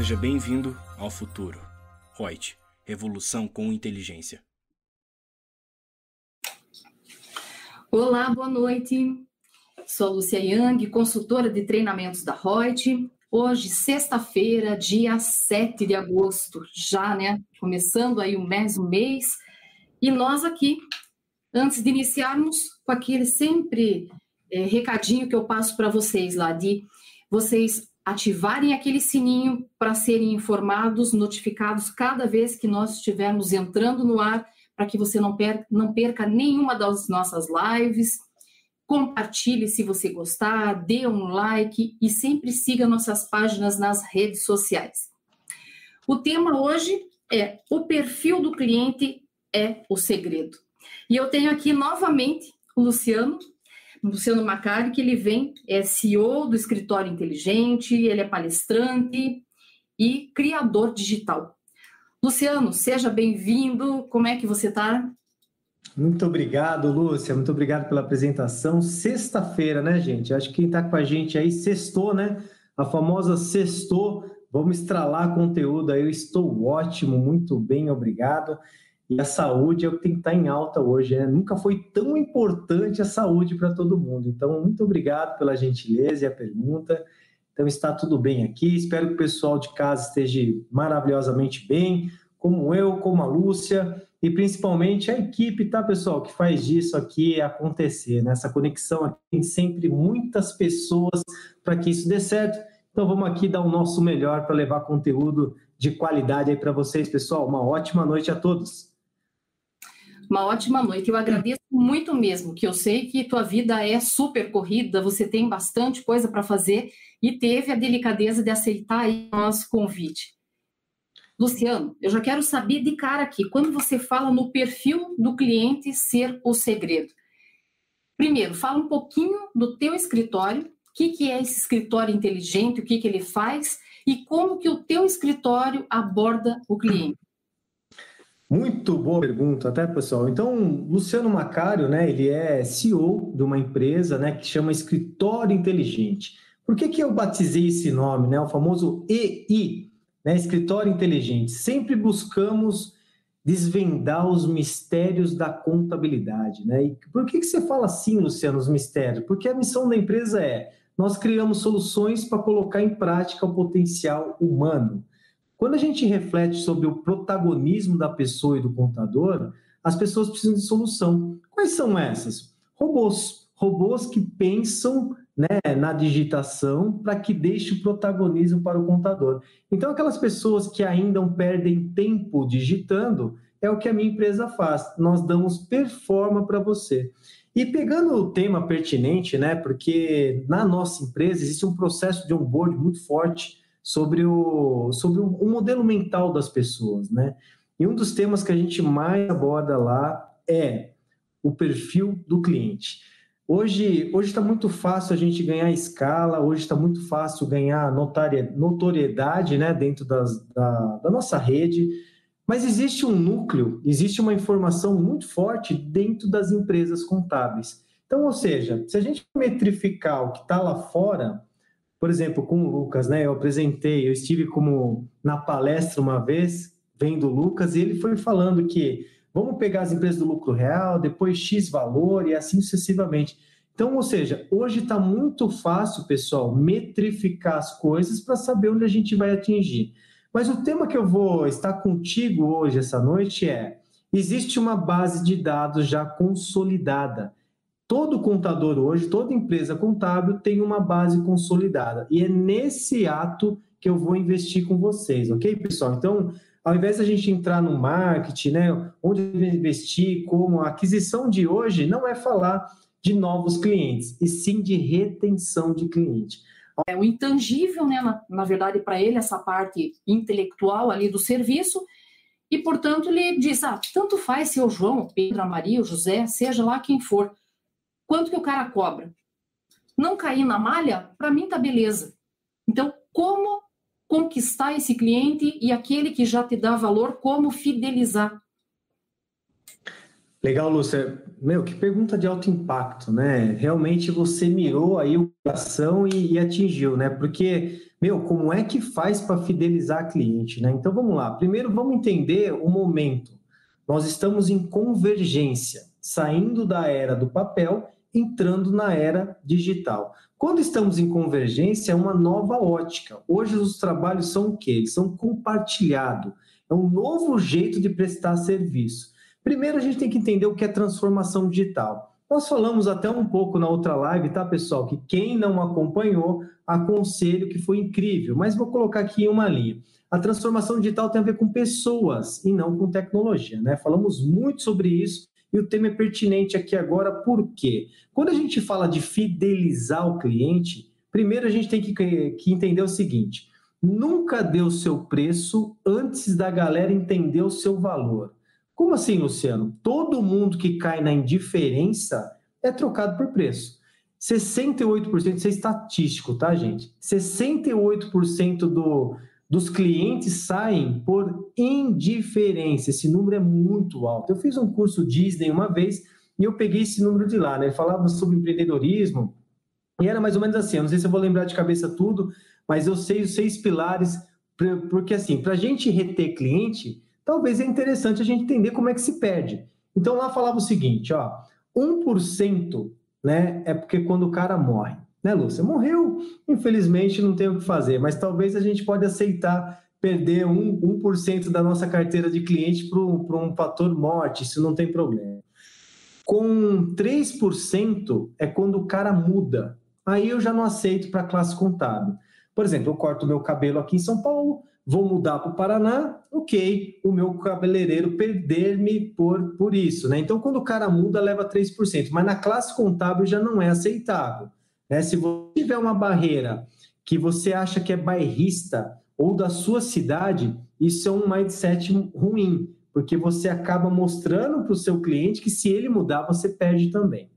Seja bem-vindo ao futuro. Reut, revolução com inteligência. Olá, boa noite. Sou Lúcia Yang, consultora de treinamentos da Reut. Hoje, sexta-feira, dia 7 de agosto, já, né? Começando aí o mês, o mês. E nós aqui, antes de iniciarmos, com aquele sempre é, recadinho que eu passo para vocês lá, de vocês ativarem aquele sininho para serem informados, notificados cada vez que nós estivermos entrando no ar, para que você não perca, não perca nenhuma das nossas lives. Compartilhe se você gostar, dê um like e sempre siga nossas páginas nas redes sociais. O tema hoje é o perfil do cliente é o segredo. E eu tenho aqui novamente o Luciano, Luciano Macari, que ele vem, é CEO do Escritório Inteligente, ele é palestrante e criador digital. Luciano, seja bem-vindo. Como é que você está? Muito obrigado, Lúcia. Muito obrigado pela apresentação. Sexta-feira, né, gente? Acho que quem está com a gente aí, sextou, né? A famosa sextou. Vamos estralar conteúdo aí. Eu estou ótimo, muito bem, obrigado. E a saúde é o que tem que estar em alta hoje, né? Nunca foi tão importante a saúde para todo mundo. Então, muito obrigado pela gentileza e a pergunta. Então, está tudo bem aqui. Espero que o pessoal de casa esteja maravilhosamente bem, como eu, como a Lúcia, e principalmente a equipe, tá, pessoal, que faz disso aqui acontecer. Né? conexão aqui tem sempre muitas pessoas para que isso dê certo. Então, vamos aqui dar o nosso melhor para levar conteúdo de qualidade aí para vocês, pessoal. Uma ótima noite a todos. Uma ótima noite. Eu agradeço muito mesmo, que eu sei que tua vida é super corrida, você tem bastante coisa para fazer e teve a delicadeza de aceitar o nosso convite. Luciano, eu já quero saber de cara aqui, quando você fala no perfil do cliente ser o segredo. Primeiro, fala um pouquinho do teu escritório, o que, que é esse escritório inteligente, o que, que ele faz e como que o teu escritório aborda o cliente. Muito boa pergunta, até pessoal. Então, Luciano Macário, né, ele é CEO de uma empresa, né, que chama Escritório Inteligente. Por que, que eu batizei esse nome, né, o famoso EI, né, Escritório Inteligente? Sempre buscamos desvendar os mistérios da contabilidade, né? E por que, que você fala assim, Luciano, os mistérios? Porque a missão da empresa é nós criamos soluções para colocar em prática o potencial humano. Quando a gente reflete sobre o protagonismo da pessoa e do contador, as pessoas precisam de solução. Quais são essas? Robôs. Robôs que pensam né, na digitação para que deixe o protagonismo para o contador. Então, aquelas pessoas que ainda perdem tempo digitando, é o que a minha empresa faz. Nós damos performance para você. E pegando o tema pertinente, né, porque na nossa empresa existe um processo de onboard muito forte sobre o, sobre o, modelo mental das pessoas, né? E um dos temas que a gente mais aborda lá é o perfil do cliente. Hoje está muito fácil a gente ganhar escala, hoje está muito fácil ganhar notoriedade né, dentro das, da, da nossa rede, mas existe um núcleo, existe uma informação muito forte dentro das empresas contábeis. Então, ou seja, se a gente metrificar o que está lá fora, por exemplo, com o Lucas, né? Eu apresentei, eu estive como na palestra uma vez, vendo o Lucas, e ele foi falando que vamos pegar as empresas do lucro real, depois X valor e assim sucessivamente. Então, ou seja, hoje está muito fácil, pessoal, metrificar as coisas para saber onde a gente vai atingir. Mas o tema que eu vou estar contigo hoje, essa noite, é: existe uma base de dados já consolidada. Todo contador hoje, toda empresa contábil tem uma base consolidada. E é nesse ato que eu vou investir com vocês, ok, pessoal? Então, ao invés da gente entrar no marketing, né, onde investir, como a aquisição de hoje não é falar de novos clientes, e sim de retenção de cliente. É o intangível, né, na, na verdade, para ele, essa parte intelectual ali do serviço, e, portanto, ele diz, ah, tanto faz se é o João, Pedro, a Maria, o José, seja lá quem for, Quanto que o cara cobra? Não cair na malha, para mim tá beleza. Então, como conquistar esse cliente e aquele que já te dá valor, como fidelizar? Legal, Lúcia. Meu, que pergunta de alto impacto, né? Realmente você mirou aí o coração e, e atingiu, né? Porque, meu, como é que faz para fidelizar cliente, né? Então vamos lá. Primeiro vamos entender o momento. Nós estamos em convergência, saindo da era do papel, entrando na era digital. Quando estamos em convergência, é uma nova ótica. Hoje os trabalhos são o quê? Eles são compartilhados. É um novo jeito de prestar serviço. Primeiro, a gente tem que entender o que é transformação digital. Nós falamos até um pouco na outra live, tá, pessoal? Que quem não acompanhou, aconselho que foi incrível. Mas vou colocar aqui uma linha. A transformação digital tem a ver com pessoas e não com tecnologia, né? Falamos muito sobre isso e o tema é pertinente aqui agora, por quê? Quando a gente fala de fidelizar o cliente, primeiro a gente tem que, que entender o seguinte: nunca dê o seu preço antes da galera entender o seu valor. Como assim, Luciano? Todo mundo que cai na indiferença é trocado por preço. 68%, isso é estatístico, tá, gente? 68% do, dos clientes saem por indiferença. Esse número é muito alto. Eu fiz um curso Disney uma vez e eu peguei esse número de lá, né? Ele falava sobre empreendedorismo e era mais ou menos assim. Eu não sei se eu vou lembrar de cabeça tudo, mas eu sei os seis pilares, porque assim, para a gente reter cliente, talvez é interessante a gente entender como é que se perde. Então lá falava o seguinte, ó, 1% né, é porque quando o cara morre, né, Lúcia? Morreu, infelizmente não tem o que fazer, mas talvez a gente pode aceitar perder 1%, 1 da nossa carteira de cliente para um fator morte, isso não tem problema. Com 3% é quando o cara muda. Aí eu já não aceito para classe contábil. Por exemplo, eu corto meu cabelo aqui em São Paulo, vou mudar para o Paraná, ok, o meu cabeleireiro perder-me por, por isso. Né? Então, quando o cara muda, leva 3%, mas na classe contábil já não é aceitável. Né? Se você tiver uma barreira que você acha que é bairrista ou da sua cidade, isso é um mindset ruim, porque você acaba mostrando para o seu cliente que se ele mudar, você perde também.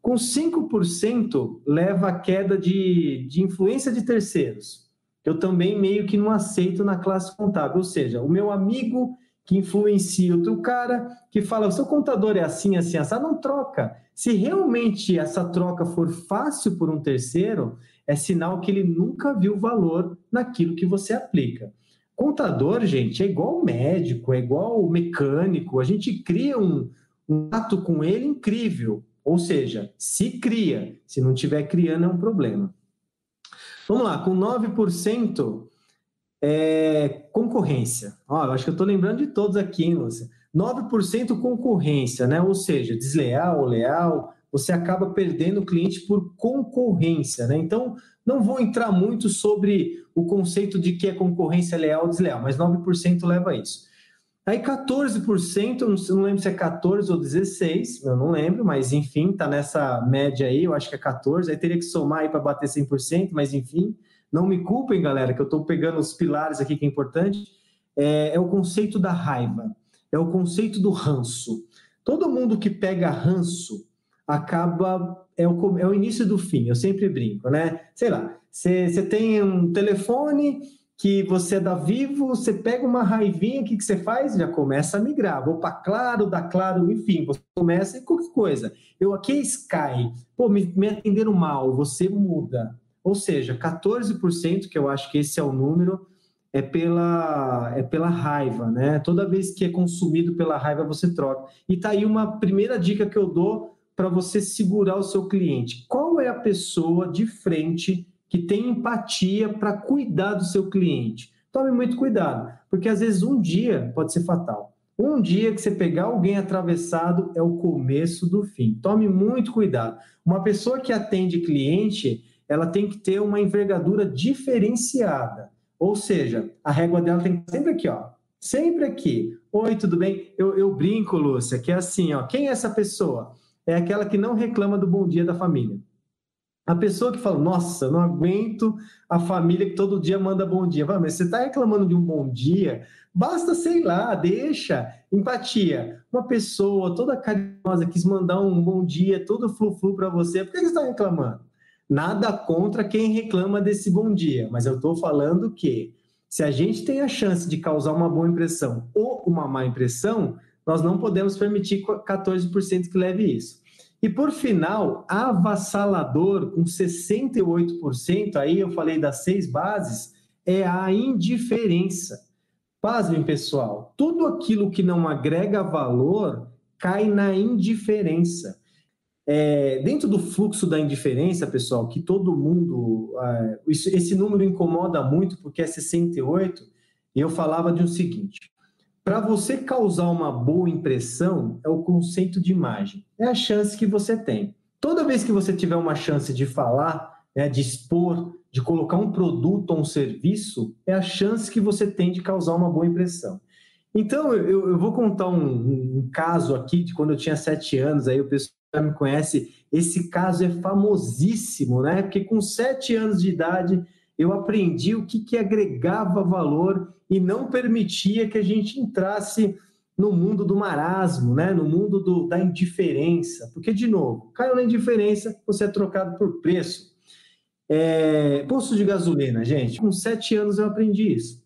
Com 5%, leva a queda de, de influência de terceiros eu também meio que não aceito na classe contábil. Ou seja, o meu amigo que influencia outro cara, que fala, o seu contador é assim, assim, assim, não troca. Se realmente essa troca for fácil por um terceiro, é sinal que ele nunca viu valor naquilo que você aplica. Contador, gente, é igual médico, é igual mecânico, a gente cria um, um ato com ele incrível. Ou seja, se cria, se não tiver criando é um problema. Vamos lá, com 9% é concorrência. Ó, acho que eu estou lembrando de todos aqui, hein, Lúcia? 9% concorrência, né? Ou seja, desleal ou leal, você acaba perdendo o cliente por concorrência, né? Então, não vou entrar muito sobre o conceito de que é concorrência leal ou desleal, mas 9% leva a isso. Aí 14%, não lembro se é 14 ou 16, eu não lembro, mas enfim, tá nessa média aí, eu acho que é 14, aí teria que somar aí para bater 100%, mas enfim, não me culpem, galera, que eu estou pegando os pilares aqui que é importante, é, é o conceito da raiva, é o conceito do ranço. Todo mundo que pega ranço acaba, é o, é o início do fim, eu sempre brinco, né? Sei lá, você tem um telefone que você é da Vivo, você pega uma raivinha, o que, que você faz? Já começa a migrar. Vou para Claro, dá Claro, enfim, você começa e qualquer coisa. Eu aqui é Sky, pô, me, me atenderam mal, você muda. Ou seja, 14%, que eu acho que esse é o número, é pela, é pela raiva, né? Toda vez que é consumido pela raiva, você troca. E tá aí uma primeira dica que eu dou para você segurar o seu cliente. Qual é a pessoa de frente que tem empatia para cuidar do seu cliente. Tome muito cuidado, porque às vezes um dia pode ser fatal. Um dia que você pegar alguém atravessado é o começo do fim. Tome muito cuidado. Uma pessoa que atende cliente, ela tem que ter uma envergadura diferenciada. Ou seja, a régua dela tem que estar sempre aqui, ó. Sempre aqui. Oi, tudo bem? Eu, eu brinco, Lúcia, que é assim, ó. Quem é essa pessoa? É aquela que não reclama do bom dia da família. A pessoa que fala, nossa, não aguento a família que todo dia manda bom dia. Vai, mas você está reclamando de um bom dia? Basta, sei lá, deixa. Empatia. Uma pessoa toda carinhosa quis mandar um bom dia, todo flu-flu para você. Por que você está reclamando? Nada contra quem reclama desse bom dia, mas eu estou falando que se a gente tem a chance de causar uma boa impressão ou uma má impressão, nós não podemos permitir 14% que leve isso. E por final, avassalador, com 68%, aí eu falei das seis bases, é a indiferença. Pasmem, pessoal, tudo aquilo que não agrega valor cai na indiferença. É, dentro do fluxo da indiferença, pessoal, que todo mundo. É, esse número incomoda muito, porque é 68, e eu falava de um seguinte: para você causar uma boa impressão, é o conceito de imagem, é a chance que você tem. Toda vez que você tiver uma chance de falar, né, de expor, de colocar um produto ou um serviço, é a chance que você tem de causar uma boa impressão. Então, eu, eu vou contar um, um, caso aqui de quando eu tinha sete anos, aí o pessoal me conhece. Esse caso é famosíssimo, né? Porque com sete anos de idade eu aprendi o que, que agregava valor e não permitia que a gente entrasse no mundo do marasmo, né? no mundo do, da indiferença. Porque, de novo, caiu na indiferença, você é trocado por preço. É, posto de gasolina, gente, com sete anos eu aprendi isso.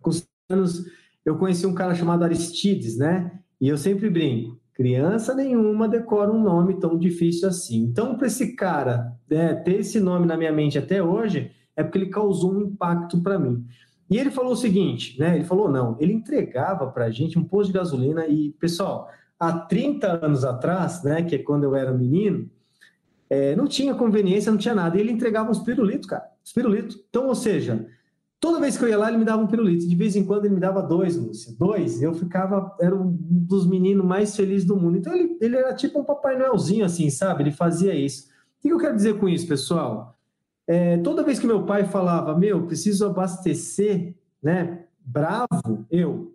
Com sete anos eu conheci um cara chamado Aristides, né? E eu sempre brinco, criança nenhuma decora um nome tão difícil assim. Então, para esse cara né, ter esse nome na minha mente até hoje, é porque ele causou um impacto para mim. E ele falou o seguinte, né? Ele falou, não, ele entregava para a gente um posto de gasolina e, pessoal, há 30 anos atrás, né, que é quando eu era menino, é, não tinha conveniência, não tinha nada. E ele entregava uns pirulitos, cara, uns pirulitos. Então, ou seja, Toda vez que eu ia lá, ele me dava um pirulito. De vez em quando ele me dava dois, Lúcia. Dois. Eu ficava, era um dos meninos mais felizes do mundo. Então ele, ele era tipo um Papai Noelzinho, assim, sabe? Ele fazia isso. O que eu quero dizer com isso, pessoal? É, toda vez que meu pai falava, meu, preciso abastecer, né? Bravo, eu,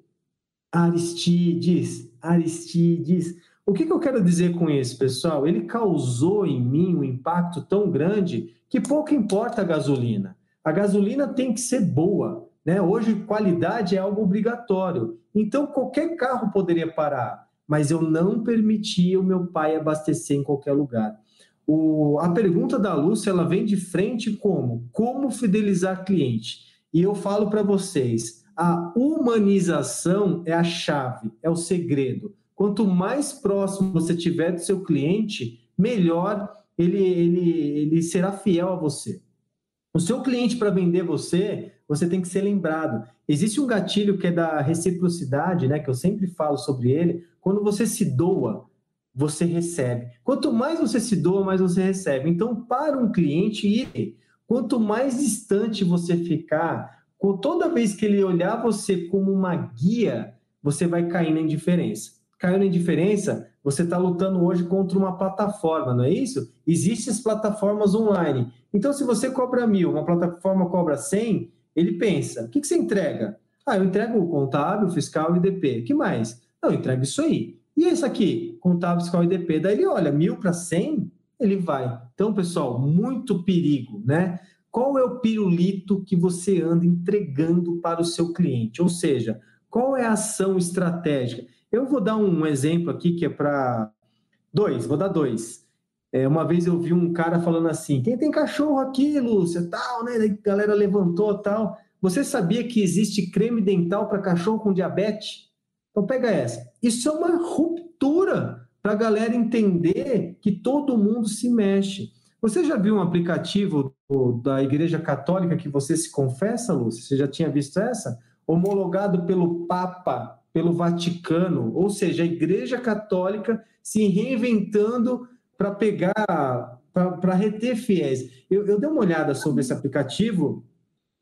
Aristides, Aristides. O que, que eu quero dizer com isso, pessoal? Ele causou em mim um impacto tão grande que pouco importa a gasolina. A gasolina tem que ser boa. Né? Hoje, qualidade é algo obrigatório. Então, qualquer carro poderia parar, mas eu não permitia o meu pai abastecer em qualquer lugar. O, a pergunta da Lúcia ela vem de frente como? Como fidelizar cliente? E eu falo para vocês, a humanização é a chave, é o segredo. Quanto mais próximo você tiver do seu cliente, melhor ele, ele, ele será fiel a você. O seu cliente, para vender você, você tem que ser lembrado. Existe um gatilho que é da reciprocidade, né? Que eu sempre falo sobre ele. Quando você se doa, você recebe. Quanto mais você se doa, mais você recebe. Então, para um cliente ir, quanto mais distante você ficar, toda vez que ele olhar você como uma guia, você vai cair na indiferença. Caiu na indiferença, você está lutando hoje contra uma plataforma, não é isso? Existem as plataformas online. Então, se você cobra mil, uma plataforma cobra 100, ele pensa: o que, que você entrega? Ah, eu entrego o contábil, fiscal e DP. O que mais? Não, eu entrego isso aí. E esse aqui, contábil, fiscal e DP? Daí ele olha, mil para 100, ele vai. Então, pessoal, muito perigo, né? Qual é o pirulito que você anda entregando para o seu cliente? Ou seja, qual é a ação estratégica? Eu vou dar um exemplo aqui que é para dois, vou dar dois. É, uma vez eu vi um cara falando assim: quem tem cachorro aqui, Lúcia, tal, né? A galera levantou tal. Você sabia que existe creme dental para cachorro com diabetes? Então pega essa. Isso é uma ruptura para a galera entender que todo mundo se mexe. Você já viu um aplicativo da Igreja Católica que você se confessa, Lúcia? Você já tinha visto essa? Homologado pelo Papa pelo Vaticano, ou seja, a Igreja Católica se reinventando para pegar, para reter fiéis. Eu, eu dei uma olhada sobre esse aplicativo,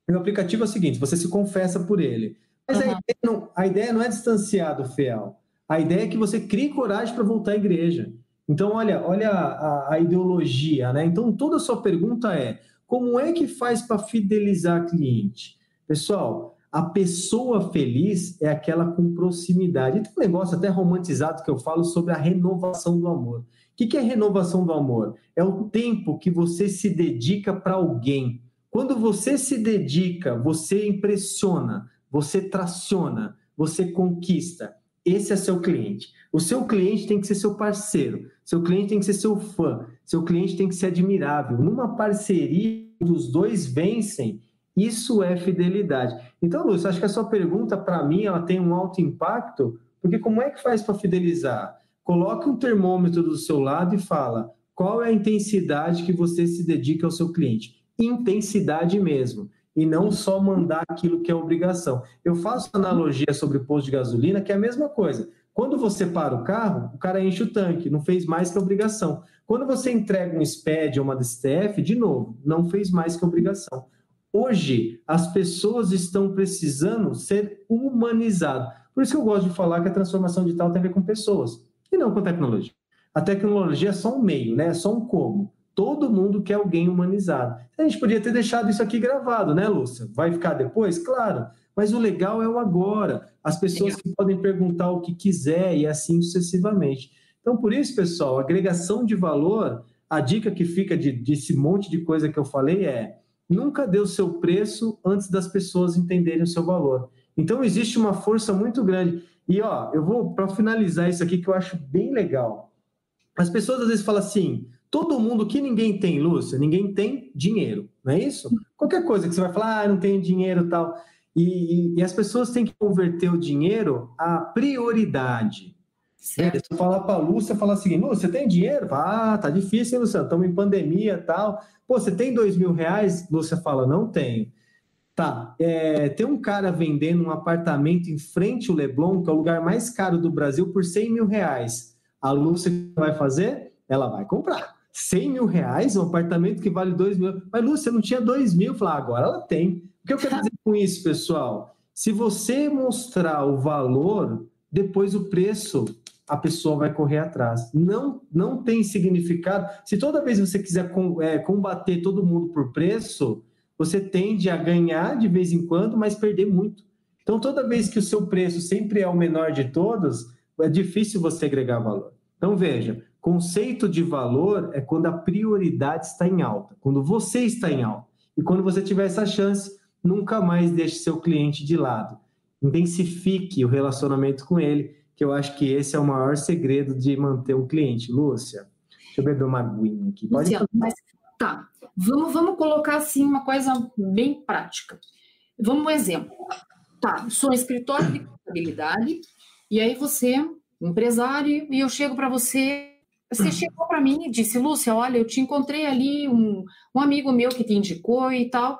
o aplicativo é o seguinte: você se confessa por ele. Mas uhum. a, ideia não, a, ideia não, é distanciar do fiel. A ideia é que você crie coragem para voltar à igreja. Então, olha, olha a, a, ideologia, né? Então, toda a sua pergunta é: como é que faz para fidelizar cliente? Pessoal, a pessoa feliz é aquela com proximidade. Tem um negócio até romantizado que eu falo sobre a renovação do amor. O que é renovação do amor? É o tempo que você se dedica para alguém. Quando você se dedica, você impressiona, você traciona, você conquista. Esse é seu cliente. O seu cliente tem que ser seu parceiro, seu cliente tem que ser seu fã, seu cliente tem que ser admirável. Numa parceria, os dois vencem isso é fidelidade. Então, Lúcio, acho que a sua pergunta, para mim, ela tem um alto impacto, Porque como é que faz para fidelizar? Coloque um termômetro do seu lado e fala qual é a intensidade que você se dedica ao seu cliente. Intensidade mesmo. E não só mandar aquilo que é obrigação. Eu faço analogia sobre posto de gasolina, que é a mesma coisa. Quando você para o carro, o cara enche o tanque, não fez mais que obrigação. Quando você entrega um SPED ou uma DSTF, de novo, não fez mais que obrigação. Hoje, as pessoas estão precisando ser humanizadas. Por isso que eu gosto de falar que a transformação digital tem a ver com pessoas e não com tecnologia. A tecnologia é só um meio, né? é só um como. Todo mundo quer alguém humanizado. A gente podia ter deixado isso aqui gravado, né, Lúcia? Vai ficar depois? Claro. Mas o legal é o agora. As pessoas que podem perguntar o que quiser e assim sucessivamente. Então, por isso, pessoal, agregação de valor, a dica que fica de, desse monte de coisa que eu falei é nunca o seu preço antes das pessoas entenderem o seu valor. Então, existe uma força muito grande. E, ó, eu vou, para finalizar isso aqui, que eu acho bem legal. As pessoas às vezes falam assim: todo mundo que ninguém tem, Lúcia, ninguém tem dinheiro, não é isso? Qualquer coisa que você vai falar, ah, não tenho dinheiro tal. E, e, as pessoas têm que converter o dinheiro à prioridade. Certo. Se eu falar para a Lúcia, falar assim, Lúcia, tem dinheiro? Ah, tá difícil, hein, Lúcia? Estamos em pandemia e tal. Pô, você tem dois mil reais? Lúcia fala, não tenho. Tá, é, tem um cara vendendo um apartamento em frente ao Leblon, que é o lugar mais caro do Brasil, por 100 mil reais. A Lúcia vai fazer? Ela vai comprar. 100 mil reais, um apartamento que vale 2 mil. Mas, Lúcia, não tinha 2 mil. Falar, ah, agora ela tem. O que eu quero dizer com isso, pessoal? Se você mostrar o valor, depois o preço a pessoa vai correr atrás. Não, não tem significado. Se toda vez você quiser é, combater todo mundo por preço, você tende a ganhar de vez em quando, mas perder muito. Então, toda vez que o seu preço sempre é o menor de todos, é difícil você agregar valor. Então, veja, conceito de valor é quando a prioridade está em alta, quando você está em alta. E quando você tiver essa chance, nunca mais deixe seu cliente de lado. Intensifique o relacionamento com ele, que eu acho que esse é o maior segredo de manter um cliente. Lúcia, deixa eu beber uma aguinha aqui. Pode Luciano, mas tá. Vamos, vamos colocar assim uma coisa bem prática. Vamos um exemplo. Tá, sou um escritório de contabilidade, e aí você, empresário, e eu chego para você você chegou para mim e disse, Lúcia, olha, eu te encontrei ali, um, um amigo meu que te indicou e tal.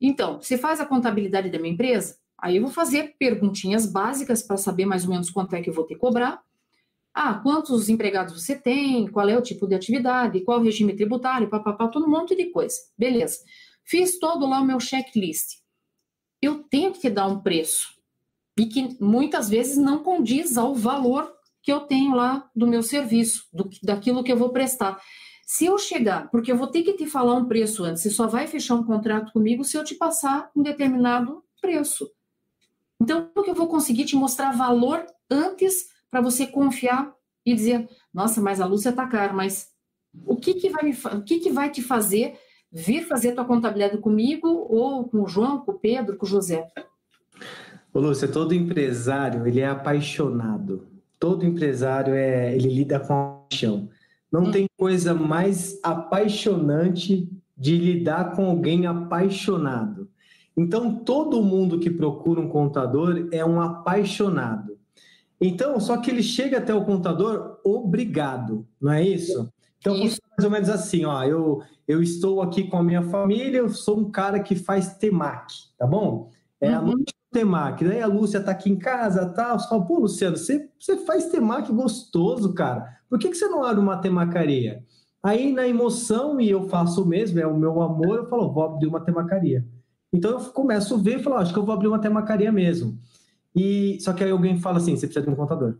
Então, você faz a contabilidade da minha empresa? Aí eu vou fazer perguntinhas básicas para saber mais ou menos quanto é que eu vou ter que cobrar. Ah, quantos empregados você tem? Qual é o tipo de atividade? Qual o regime tributário? Papapá, todo um monte de coisa. Beleza. Fiz todo lá o meu checklist. Eu tenho que dar um preço. E que muitas vezes não condiz ao valor que eu tenho lá do meu serviço, do, daquilo que eu vou prestar. Se eu chegar, porque eu vou ter que te falar um preço antes, você só vai fechar um contrato comigo se eu te passar um determinado preço. Então, eu vou conseguir te mostrar valor antes para você confiar e dizer, nossa, mas a Lúcia está cara, mas o que que vai me, o que que vai te fazer vir fazer tua contabilidade comigo ou com o João, com o Pedro, com o José? Ô, Lúcia, todo empresário, ele é apaixonado. Todo empresário, é, ele lida com a paixão. Não hum. tem coisa mais apaixonante de lidar com alguém apaixonado. Então, todo mundo que procura um contador é um apaixonado. Então, só que ele chega até o contador obrigado, não é isso? Então, isso. mais ou menos assim, ó, eu, eu estou aqui com a minha família, eu sou um cara que faz temac, tá bom? É uhum. a noite do temac, daí a Lúcia tá aqui em casa, tal, você fala, pô, Luciano, você, você faz temac gostoso, cara, por que, que você não abre uma temacaria? Aí, na emoção, e eu faço o mesmo, é o meu amor, eu falo, vou abrir uma temacaria. Então, eu começo a ver e falo, acho que eu vou abrir uma temacaria mesmo. E, só que aí alguém fala assim, você precisa de um contador.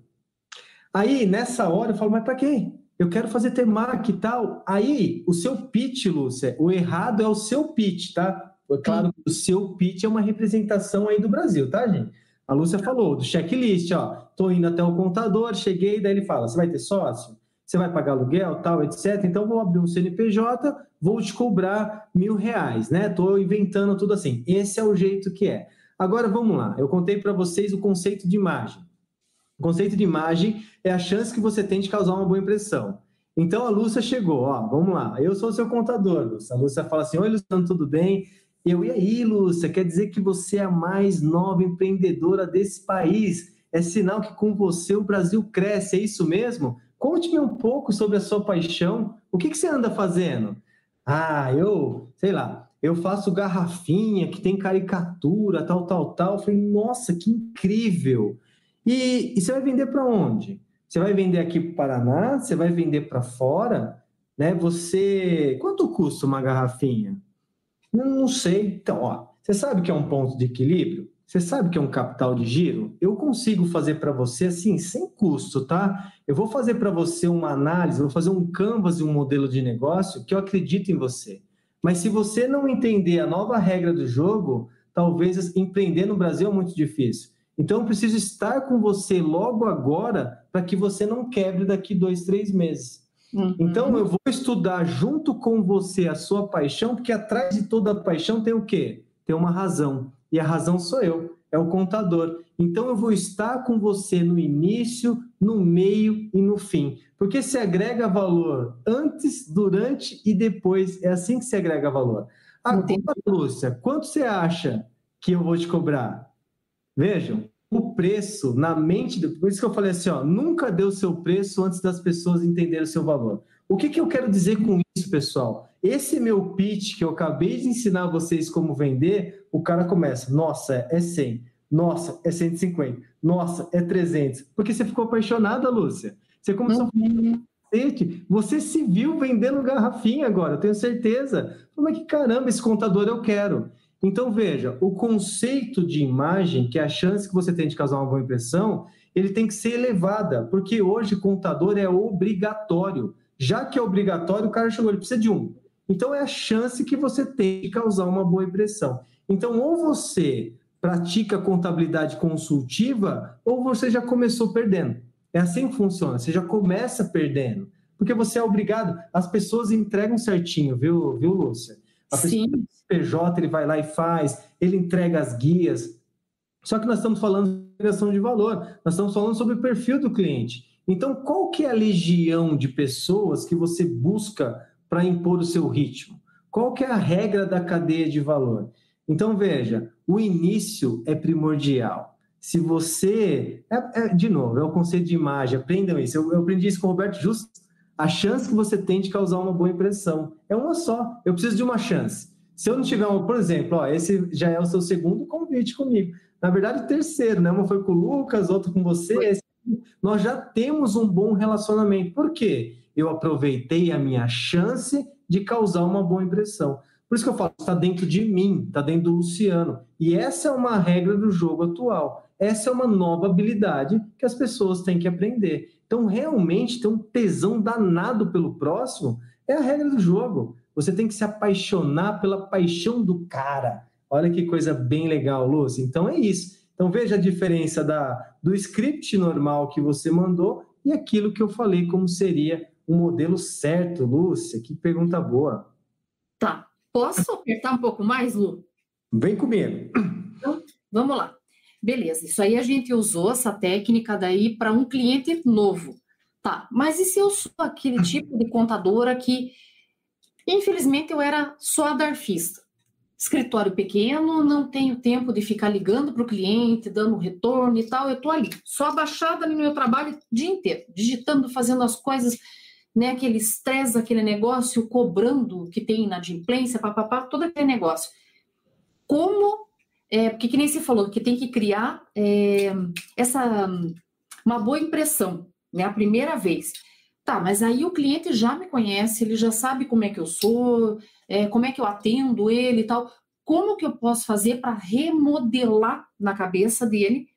Aí, nessa hora, eu falo, mas para quê? Eu quero fazer temac e tal. Aí, o seu pitch, Lúcia, o errado é o seu pitch, tá? É claro que o seu pitch é uma representação aí do Brasil, tá, gente? A Lúcia falou do checklist, ó. Tô indo até o contador, cheguei, daí ele fala: você vai ter sócio? Você vai pagar aluguel, tal, etc. Então vou abrir um CNPJ, vou te cobrar mil reais, né? Tô inventando tudo assim. Esse é o jeito que é. Agora vamos lá. Eu contei para vocês o conceito de imagem. O conceito de imagem é a chance que você tem de causar uma boa impressão. Então a Lúcia chegou, ó, vamos lá. Eu sou seu contador, Lúcia. A Lúcia fala assim: Oi, Luciano, tudo bem? Eu, e aí, Lúcia, quer dizer que você é a mais nova empreendedora desse país? é sinal que com você o Brasil cresce, é isso mesmo? Conte-me um pouco sobre a sua paixão. O que, que você anda fazendo? Ah, eu, sei lá, eu faço garrafinha que tem caricatura, tal, tal, tal. Eu falei, nossa, que incrível! E, e você vai vender para onde? Você vai vender aqui para o Paraná? Você vai vender para fora? Né? Você. Quanto custa uma garrafinha? Não, não sei. Então, ó, você sabe que é um ponto de equilíbrio? Você sabe que é um capital de giro? Eu consigo fazer para você assim, sem custo, tá? Eu vou fazer para você uma análise, vou fazer um canvas de um modelo de negócio que eu acredito em você. Mas se você não entender a nova regra do jogo, talvez empreender no Brasil é muito difícil. Então, eu preciso estar com você logo agora para que você não quebre daqui dois, três meses. Uhum. Então, eu vou estudar junto com você a sua paixão, porque atrás de toda paixão tem o quê? Tem uma razão e a razão sou eu, é o contador. Então eu vou estar com você no início, no meio e no fim. Porque se agrega valor antes, durante e depois. É assim que se agrega valor. Agora, Lúcia, quanto você acha que eu vou te cobrar? Vejam, o preço na mente, do... por isso que eu falei assim, ó, nunca dê o seu preço antes das pessoas entenderem o seu valor. O que, que eu quero dizer com isso, pessoal? Esse meu pitch que eu acabei de ensinar vocês como vender, o cara começa, nossa, é 100, nossa, é 150, nossa, é 300. Porque você ficou apaixonada, Lúcia. Você começou uhum. a você se viu vendendo garrafinha agora, eu tenho certeza. Como é que caramba, esse contador eu quero. Então veja, o conceito de imagem, que é a chance que você tem de causar uma boa impressão, ele tem que ser elevada, porque hoje contador é obrigatório. Já que é obrigatório, o cara chegou, ele precisa de um. Então é a chance que você tem de causar uma boa impressão. Então, ou você pratica contabilidade consultiva, ou você já começou perdendo. É assim que funciona, você já começa perdendo. Porque você é obrigado, as pessoas entregam certinho, viu, viu Lúcia? A Sim. PJ, ele vai lá e faz, ele entrega as guias. Só que nós estamos falando de agregação de valor, nós estamos falando sobre o perfil do cliente. Então, qual que é a legião de pessoas que você busca para impor o seu ritmo? Qual que é a regra da cadeia de valor? Então, veja, o início é primordial. Se você. É, é, de novo, é o conceito de imagem, aprendam isso. Eu, eu aprendi isso com o Roberto Justo. A chance que você tem de causar uma boa impressão é uma só. Eu preciso de uma chance. Se eu não tiver uma, por exemplo, ó, esse já é o seu segundo convite comigo. Na verdade, o terceiro, né? Uma foi com o Lucas, outro com você. Esse nós já temos um bom relacionamento. Por quê? Eu aproveitei a minha chance de causar uma boa impressão. Por isso que eu falo, está dentro de mim, está dentro do Luciano. E essa é uma regra do jogo atual. Essa é uma nova habilidade que as pessoas têm que aprender. Então, realmente, ter um tesão danado pelo próximo é a regra do jogo. Você tem que se apaixonar pela paixão do cara. Olha que coisa bem legal, Lúcia. Então, é isso. Então veja a diferença da, do script normal que você mandou e aquilo que eu falei como seria o um modelo certo, Lúcia. Que pergunta boa. Tá. Posso apertar um pouco mais, Lu? Vem comigo. Então, vamos lá. Beleza, isso aí a gente usou essa técnica daí para um cliente novo. Tá, mas e se eu sou aquele tipo de contadora que, infelizmente, eu era só darfista? escritório pequeno, não tenho tempo de ficar ligando para o cliente, dando retorno e tal. Eu estou ali, só abaixada no meu trabalho o dia inteiro, digitando, fazendo as coisas, né? Aquele estresse, aquele negócio, cobrando que tem inadimplência, papapá, todo aquele negócio. Como, é, porque que nem se falou, que tem que criar é, essa uma boa impressão, né? A primeira vez. Tá, mas aí o cliente já me conhece, ele já sabe como é que eu sou, é, como é que eu atendo ele e tal. Como que eu posso fazer para remodelar na cabeça dele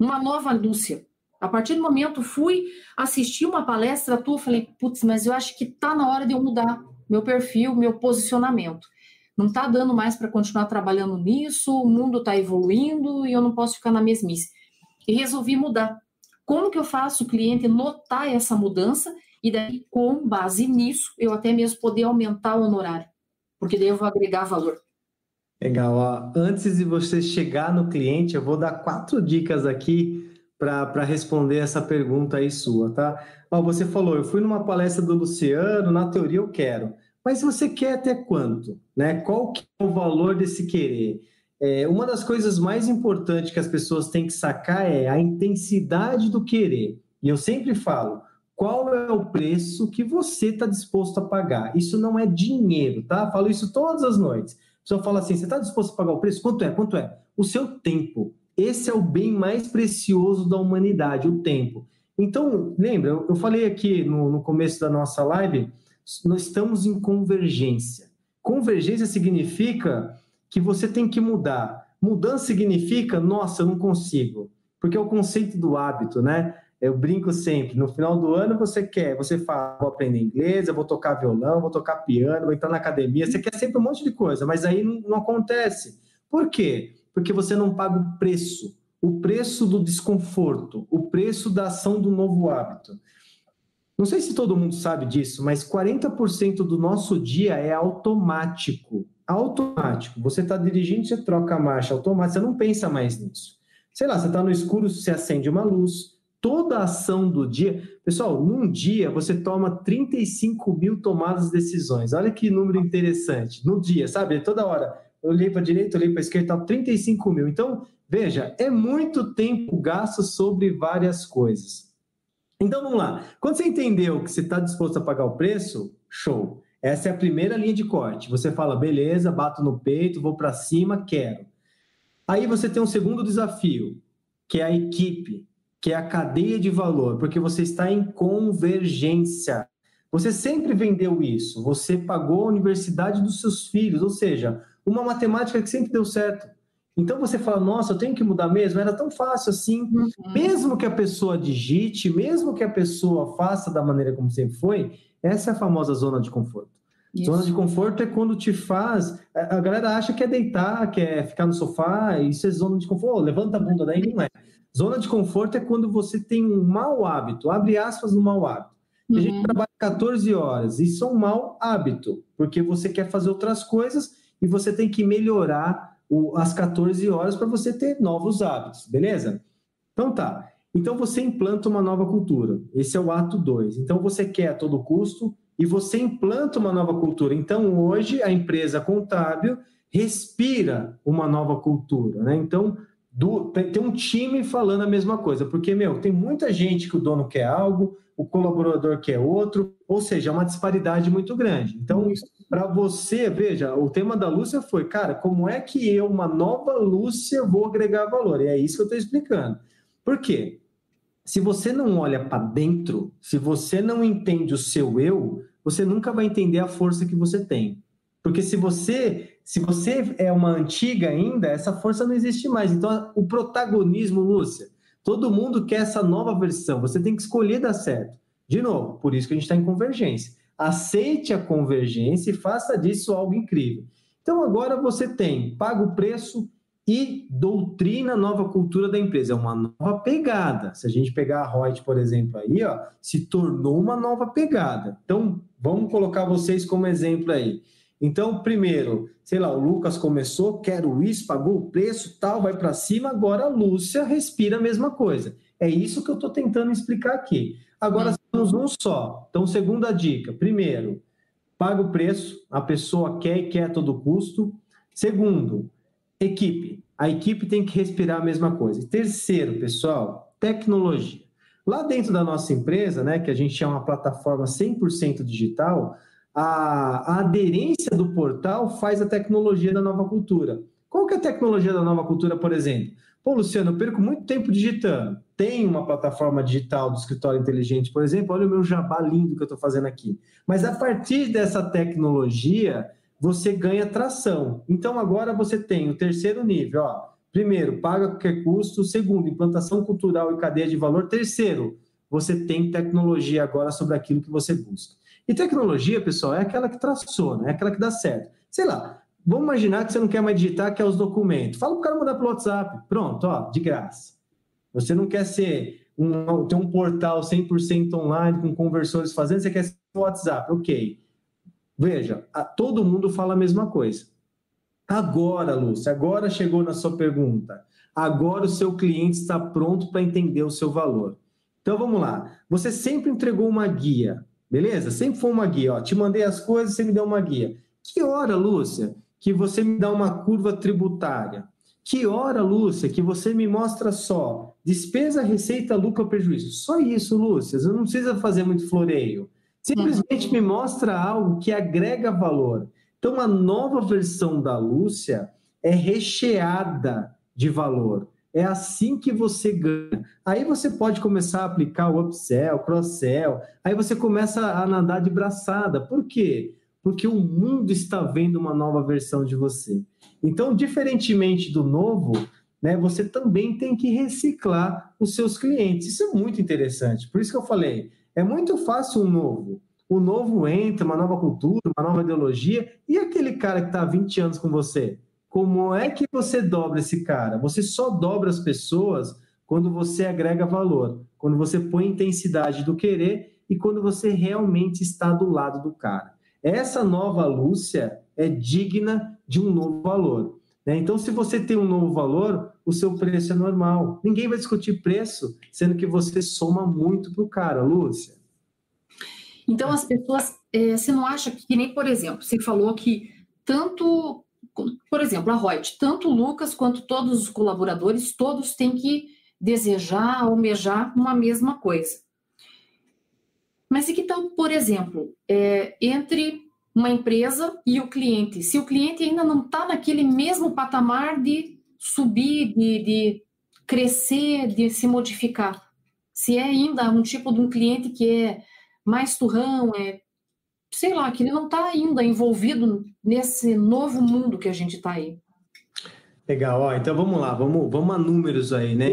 uma nova Lúcia? A partir do momento fui assistir uma palestra tua, falei, putz, mas eu acho que tá na hora de eu mudar meu perfil, meu posicionamento. Não tá dando mais para continuar trabalhando nisso, o mundo está evoluindo e eu não posso ficar na mesmice. E resolvi mudar. Como que eu faço o cliente notar essa mudança e daí, com base nisso, eu até mesmo poder aumentar o honorário, porque daí eu vou agregar valor. Legal. Antes de você chegar no cliente, eu vou dar quatro dicas aqui para responder essa pergunta aí sua, tá? Ó, você falou, eu fui numa palestra do Luciano, na teoria eu quero. Mas você quer até quanto? Né? Qual que é o valor desse querer? é, uma das coisas mais importantes que as pessoas têm que sacar é a intensidade do querer. E eu sempre falo, qual é o preço que você está disposto a pagar? Isso não é dinheiro, tá? Falo isso todas as noites. A pessoa fala assim: você está disposto a pagar o preço? Quanto é? Quanto é? O seu tempo. Esse é o bem mais precioso da humanidade, o tempo. Então, lembra, eu falei aqui no, no começo da nossa live, nós estamos em convergência. Convergência significa que você tem que mudar. Mudança significa, nossa, eu não consigo. Porque é o conceito do hábito, né? Eu brinco sempre, no final do ano você quer, você fala, vou aprender inglês, eu vou tocar violão, vou tocar piano, vou entrar na academia, você quer sempre um monte de coisa, mas aí não, não acontece. Por quê? Porque você não paga o preço, o preço do desconforto, o preço da ação do novo hábito. Não sei se todo mundo sabe disso, mas 40% do nosso dia é automático. Automático. Você está dirigindo, você troca a marcha automática, você não pensa mais nisso. Sei lá, você está no escuro, você acende uma luz, toda a ação do dia. Pessoal, num dia você toma 35 mil tomadas de decisões. Olha que número interessante. No dia, sabe? Toda hora. Eu olhei para a direita, olhei para a esquerda, 35 mil. Então, veja, é muito tempo gasto sobre várias coisas. Então, vamos lá. Quando você entendeu que você está disposto a pagar o preço, show. Essa é a primeira linha de corte. Você fala, beleza, bato no peito, vou para cima, quero. Aí você tem um segundo desafio, que é a equipe que é a cadeia de valor, porque você está em convergência. Você sempre vendeu isso, você pagou a universidade dos seus filhos, ou seja, uma matemática que sempre deu certo. Então você fala, nossa, eu tenho que mudar mesmo? Era tão fácil assim. Uhum. Mesmo que a pessoa digite, mesmo que a pessoa faça da maneira como sempre foi, essa é a famosa zona de conforto. Isso. Zona de conforto é quando te faz. A galera acha que é deitar, que é ficar no sofá, isso é zona de conforto. Oh, levanta a bunda daí, não é. Zona de conforto é quando você tem um mau hábito, abre aspas no mau hábito. Uhum. A gente trabalha 14 horas, isso é um mau hábito, porque você quer fazer outras coisas e você tem que melhorar o, as 14 horas para você ter novos hábitos, beleza? Então tá. Então você implanta uma nova cultura. Esse é o ato 2. Então você quer a todo custo e você implanta uma nova cultura. Então hoje a empresa contábil respira uma nova cultura, né? Então do, tem um time falando a mesma coisa, porque, meu, tem muita gente que o dono quer algo, o colaborador quer outro, ou seja, é uma disparidade muito grande. Então, para você, veja, o tema da Lúcia foi, cara, como é que eu, uma nova Lúcia, vou agregar valor? E é isso que eu estou explicando. Por quê? Se você não olha para dentro, se você não entende o seu eu, você nunca vai entender a força que você tem. Porque se você se você é uma antiga ainda, essa força não existe mais. Então, o protagonismo, Lúcia, todo mundo quer essa nova versão. Você tem que escolher dar certo. De novo, por isso que a gente está em convergência. Aceite a convergência e faça disso algo incrível. Então, agora você tem paga o preço e doutrina nova cultura da empresa. É uma nova pegada. Se a gente pegar a Reut, por exemplo, aí, ó, se tornou uma nova pegada. Então, vamos colocar vocês como exemplo aí. Então, primeiro, sei lá, o Lucas começou, quero isso, pagou o preço, tal, vai para cima, agora a Lúcia respira a mesma coisa. É isso que eu estou tentando explicar aqui. Agora somos um só. Então, segunda dica. Primeiro, paga o preço, a pessoa quer e quer a todo custo. Segundo, equipe. A equipe tem que respirar a mesma coisa. Terceiro, pessoal, tecnologia. Lá dentro da nossa empresa, né, que a gente é uma plataforma 100% digital, a, a aderência do portal faz a tecnologia da nova cultura. Qual que é a tecnologia da nova cultura, por exemplo? Pô, Luciano, eu perco muito tempo digitando. Tem uma plataforma digital do escritório inteligente, por exemplo, olha o meu jabá lindo que eu estou fazendo aqui. Mas a partir dessa tecnologia, você ganha tração. Então agora você tem o terceiro nível, ó. Primeiro, paga qualquer custo. Segundo, implantação cultural e cadeia de valor. Terceiro, você tem tecnologia agora sobre aquilo que você busca. E tecnologia, pessoal, é aquela que traciona, é aquela que dá certo. Sei lá, vamos imaginar que você não quer mais digitar, quer os documentos. Fala para o cara mandar pelo WhatsApp. Pronto, ó, de graça. Você não quer ser um, ter um portal 100% online com conversores fazendo, você quer ser o WhatsApp. Ok. Veja, a, todo mundo fala a mesma coisa. Agora, Lúcia, agora chegou na sua pergunta. Agora o seu cliente está pronto para entender o seu valor. Então vamos lá. Você sempre entregou uma guia. Beleza? Sempre foi uma guia. Ó. Te mandei as coisas, você me deu uma guia. Que hora, Lúcia, que você me dá uma curva tributária? Que hora, Lúcia, que você me mostra só despesa, receita, lucro, prejuízo? Só isso, Lúcia. Você não precisa fazer muito floreio. Simplesmente me mostra algo que agrega valor. Então, a nova versão da Lúcia é recheada de valor. É assim que você ganha. Aí você pode começar a aplicar o upsell, cross-sell. Aí você começa a nadar de braçada. Por quê? Porque o mundo está vendo uma nova versão de você. Então, diferentemente do novo, né, você também tem que reciclar os seus clientes. Isso é muito interessante. Por isso que eu falei, é muito fácil um novo. O novo entra, uma nova cultura, uma nova ideologia, e aquele cara que está há 20 anos com você? Como é que você dobra esse cara? Você só dobra as pessoas quando você agrega valor, quando você põe intensidade do querer e quando você realmente está do lado do cara. Essa nova Lúcia é digna de um novo valor. Né? Então, se você tem um novo valor, o seu preço é normal. Ninguém vai discutir preço, sendo que você soma muito para o cara, Lúcia. Então, as pessoas, é, você não acha que, nem por exemplo, você falou que tanto por exemplo, a Reut, tanto o Lucas quanto todos os colaboradores, todos têm que desejar, almejar uma mesma coisa. Mas e que tal, por exemplo, é, entre uma empresa e o cliente? Se o cliente ainda não está naquele mesmo patamar de subir, de, de crescer, de se modificar, se é ainda um tipo de um cliente que é mais turrão, é sei lá, que ele não está ainda envolvido nesse novo mundo que a gente está aí. Legal, ó, então vamos lá, vamos, vamos a números aí, né?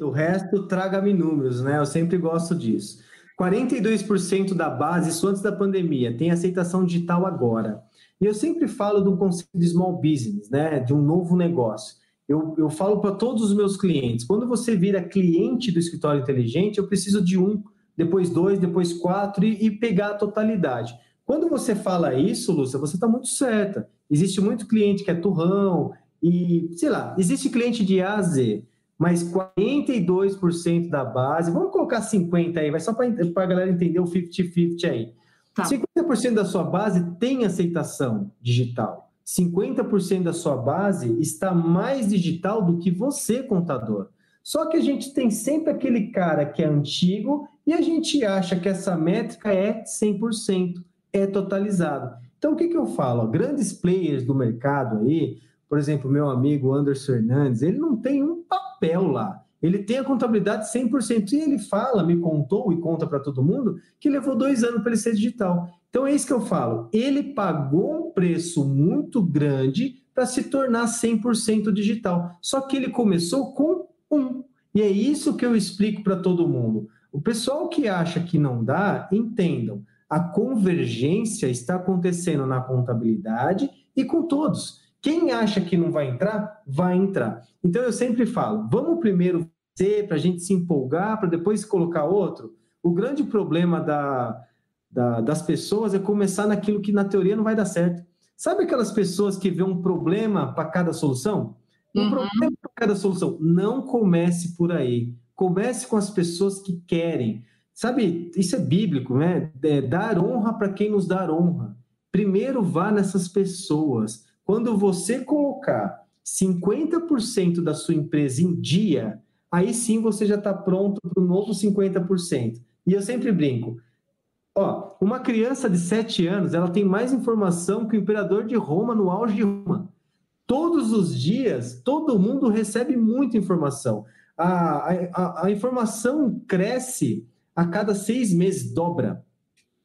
o resto traga-me números, né? Eu sempre gosto disso. 42% da base, isso antes da pandemia, tem aceitação digital agora. E eu sempre falo do conceito de small business, né? De um novo negócio. Eu, eu falo para todos os meus clientes: quando você vira cliente do escritório inteligente, eu preciso de um depois dois, depois quatro e, e pegar a totalidade. Quando você fala isso, Lúcia, você está muito certa. Existe muito cliente que é turrão e, sei lá, existe cliente de A a Z, mas 42% da base, vamos colocar 50% aí, vai só para a galera entender o 50-50 aí. Tá. 50% da sua base tem aceitação digital. 50% da sua base está mais digital do que você, contador. Só que a gente tem sempre aquele cara que é antigo e a gente acha que essa métrica é 100%, é totalizado. Então, o que, que eu falo? Grandes players do mercado aí, por exemplo, meu amigo Anderson Fernandes, ele não tem um papel lá. Ele tem a contabilidade 100%. E ele fala, me contou e conta para todo mundo, que levou dois anos para ele ser digital. Então, é isso que eu falo. Ele pagou um preço muito grande para se tornar 100% digital. Só que ele começou com um. E é isso que eu explico para todo mundo. O pessoal que acha que não dá, entendam. A convergência está acontecendo na contabilidade e com todos. Quem acha que não vai entrar, vai entrar. Então eu sempre falo: vamos primeiro ser para a gente se empolgar, para depois colocar outro. O grande problema da, da, das pessoas é começar naquilo que na teoria não vai dar certo. Sabe aquelas pessoas que vê um problema para cada solução? Um uhum. problema para cada solução. Não comece por aí. Comece com as pessoas que querem. Sabe, isso é bíblico, né? É dar honra para quem nos dá honra. Primeiro vá nessas pessoas. Quando você colocar 50% da sua empresa em dia, aí sim você já está pronto para o novo 50%. E eu sempre brinco. Ó, uma criança de 7 anos, ela tem mais informação que o imperador de Roma no auge de Roma. Todos os dias, todo mundo recebe muita informação a, a, a informação cresce a cada seis meses, dobra.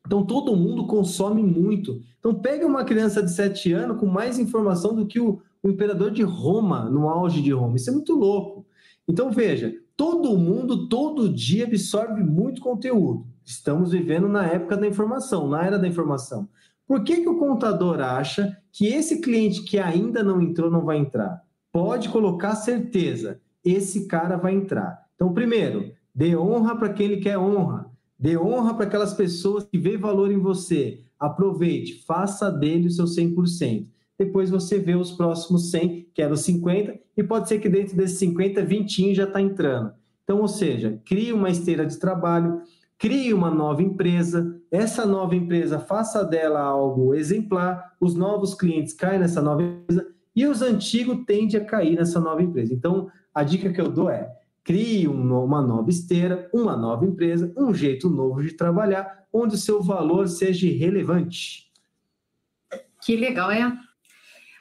Então todo mundo consome muito. Então pega uma criança de sete anos com mais informação do que o, o imperador de Roma, no auge de Roma. Isso é muito louco. Então veja, todo mundo todo dia absorve muito conteúdo. Estamos vivendo na época da informação, na era da informação. Por que, que o contador acha que esse cliente que ainda não entrou não vai entrar? Pode colocar certeza esse cara vai entrar. Então, primeiro, dê honra para quem ele quer honra. Dê honra para aquelas pessoas que vê valor em você. Aproveite, faça dele o seu 100%. Depois você vê os próximos 100, que eram os 50, e pode ser que dentro desses 50, 20 já está entrando. Então, ou seja, crie uma esteira de trabalho, crie uma nova empresa, essa nova empresa faça dela algo exemplar, os novos clientes caem nessa nova empresa e os antigos tendem a cair nessa nova empresa. Então, a dica que eu dou é: crie uma nova esteira, uma nova empresa, um jeito novo de trabalhar, onde o seu valor seja relevante. Que legal, é?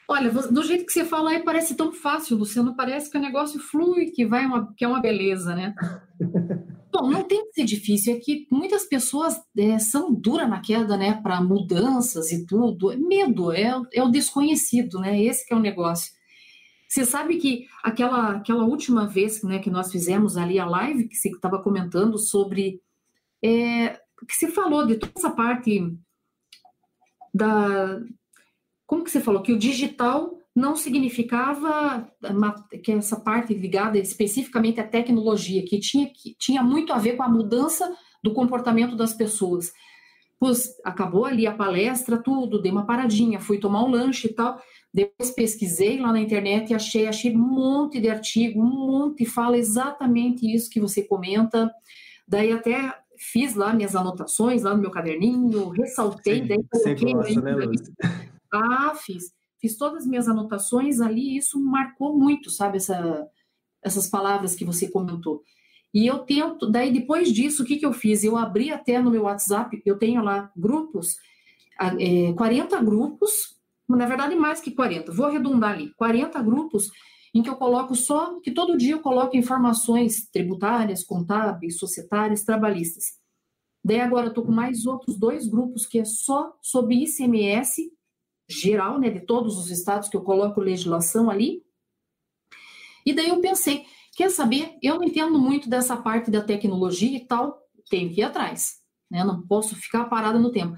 Olha, do jeito que você fala aí, parece tão fácil, Luciano. Parece que o negócio flui, que vai uma, que é uma beleza, né? Bom, não tem que ser difícil, é que muitas pessoas é, são duras na queda, né, para mudanças e tudo. É medo, é, é o desconhecido, né? Esse que é o negócio. Você sabe que aquela, aquela última vez né, que nós fizemos ali a live, que você estava comentando sobre. É, que você falou de toda essa parte da, como que você falou? Que o digital não significava que essa parte ligada especificamente à tecnologia, que tinha, que tinha muito a ver com a mudança do comportamento das pessoas. Pois acabou ali a palestra, tudo, dei uma paradinha, fui tomar um lanche e tal. Depois pesquisei lá na internet e achei, achei um monte de artigo, um monte fala exatamente isso que você comenta. Daí até fiz lá minhas anotações lá no meu caderninho, ressaltei, Sim, daí coloquei. Gosta, né? Ah, fiz. Fiz todas as minhas anotações ali e isso marcou muito, sabe, essa, essas palavras que você comentou. E eu tento, daí depois disso, o que, que eu fiz? Eu abri até no meu WhatsApp, eu tenho lá grupos, é, 40 grupos, na verdade mais que 40, vou arredondar ali, 40 grupos em que eu coloco só, que todo dia eu coloco informações tributárias, contábeis, societárias, trabalhistas. Daí agora eu estou com mais outros dois grupos que é só sobre ICMS geral, né, de todos os estados que eu coloco legislação ali. E daí eu pensei, quer saber? Eu não entendo muito dessa parte da tecnologia e tal, tenho que ir atrás, né? Não posso ficar parada no tempo.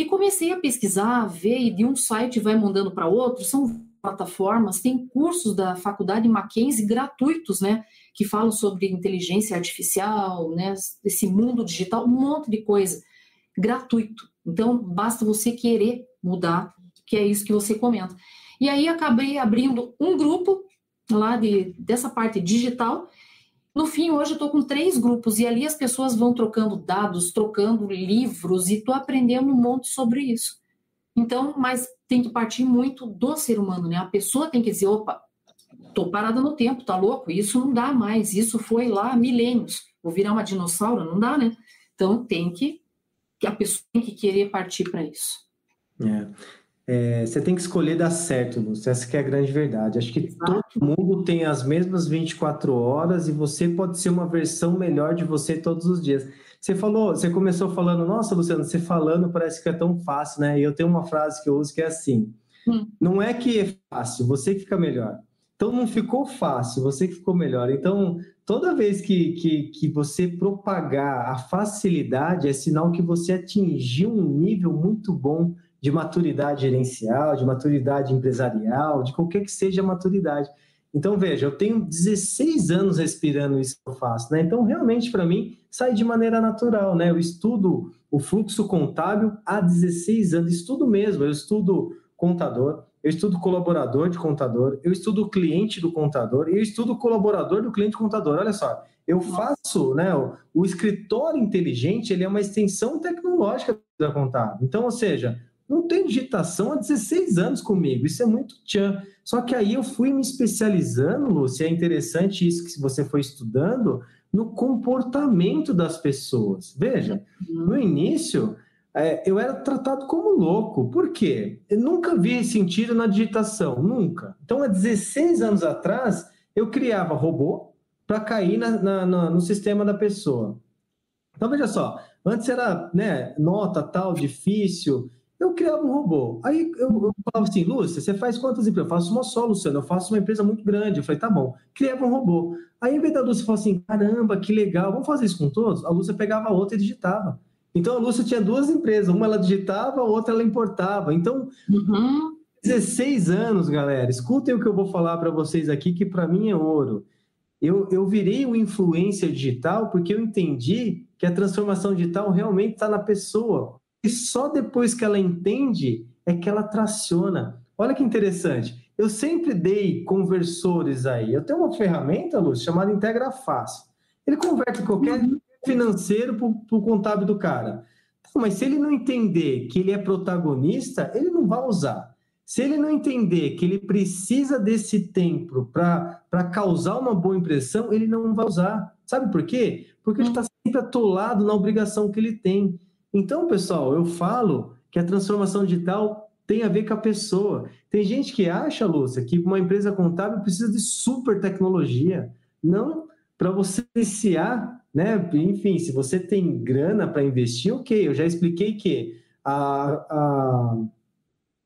E comecei a pesquisar, ver, e de um site vai mandando para outro, são plataformas, tem cursos da faculdade Mackenzie gratuitos, né, que falam sobre inteligência artificial, né, esse mundo digital, um monte de coisa gratuito. Então, basta você querer mudar que é isso que você comenta. E aí acabei abrindo um grupo lá de, dessa parte digital. No fim, hoje eu estou com três grupos e ali as pessoas vão trocando dados, trocando livros e estou aprendendo um monte sobre isso. Então, mas tem que partir muito do ser humano, né? A pessoa tem que dizer, opa, tô parada no tempo, tá louco? Isso não dá mais, isso foi lá há milênios. Vou virar uma dinossauro? Não dá, né? Então tem que, a pessoa tem que querer partir para isso. É é, você tem que escolher dar certo, Lúcio. Essa que é a grande verdade. Acho que Exato. todo mundo tem as mesmas 24 horas e você pode ser uma versão melhor de você todos os dias. Você falou, você começou falando, nossa, Luciano, você falando parece que é tão fácil, né? E eu tenho uma frase que eu uso que é assim: hum. não é que é fácil, você que fica melhor. Então não ficou fácil, você que ficou melhor. Então, toda vez que, que, que você propagar a facilidade, é sinal que você atingiu um nível muito bom de maturidade gerencial, de maturidade empresarial, de qualquer que seja a maturidade. Então, veja, eu tenho 16 anos respirando isso que eu faço, né? Então, realmente, para mim, sai de maneira natural, né? Eu estudo o fluxo contábil há 16 anos, estudo mesmo, eu estudo contador, eu estudo colaborador de contador, eu estudo cliente do contador e eu estudo colaborador do cliente contador. Olha só, eu faço, né? O, o escritório inteligente, ele é uma extensão tecnológica da contábil. Então, ou seja, não tem digitação há 16 anos comigo, isso é muito tchan. Só que aí eu fui me especializando, Lúcia, é interessante isso que você foi estudando, no comportamento das pessoas. Veja, uhum. no início, é, eu era tratado como louco. Por quê? Eu nunca vi sentido na digitação, nunca. Então, há 16 anos atrás, eu criava robô para cair na, na, na, no sistema da pessoa. Então, veja só, antes era né, nota tal, difícil, eu criava um robô. Aí eu, eu falava assim, Lúcia, você faz quantas empresas? Eu faço uma só, Luciano, eu faço uma empresa muito grande. Eu falei, tá bom. Criava um robô. Aí, em vez da Lúcia falar assim, caramba, que legal, vamos fazer isso com todos? A Lúcia pegava a outra e digitava. Então, a Lúcia tinha duas empresas. Uma ela digitava, a outra ela importava. Então, uhum. 16 anos, galera. Escutem o que eu vou falar para vocês aqui, que para mim é ouro. Eu, eu virei o influencer digital porque eu entendi que a transformação digital realmente está na pessoa e só depois que ela entende é que ela traciona. Olha que interessante. Eu sempre dei conversores aí. Eu tenho uma ferramenta, Lúcio, chamada Integra Fácil. Ele converte qualquer financeiro para o contábil do cara. Mas se ele não entender que ele é protagonista, ele não vai usar. Se ele não entender que ele precisa desse tempo para causar uma boa impressão, ele não vai usar. Sabe por quê? Porque ele está sempre atolado na obrigação que ele tem. Então, pessoal, eu falo que a transformação digital tem a ver com a pessoa. Tem gente que acha, Lúcia, que uma empresa contábil precisa de super tecnologia. Não, para você iniciar, né? Enfim, se você tem grana para investir, ok. Eu já expliquei que a, a,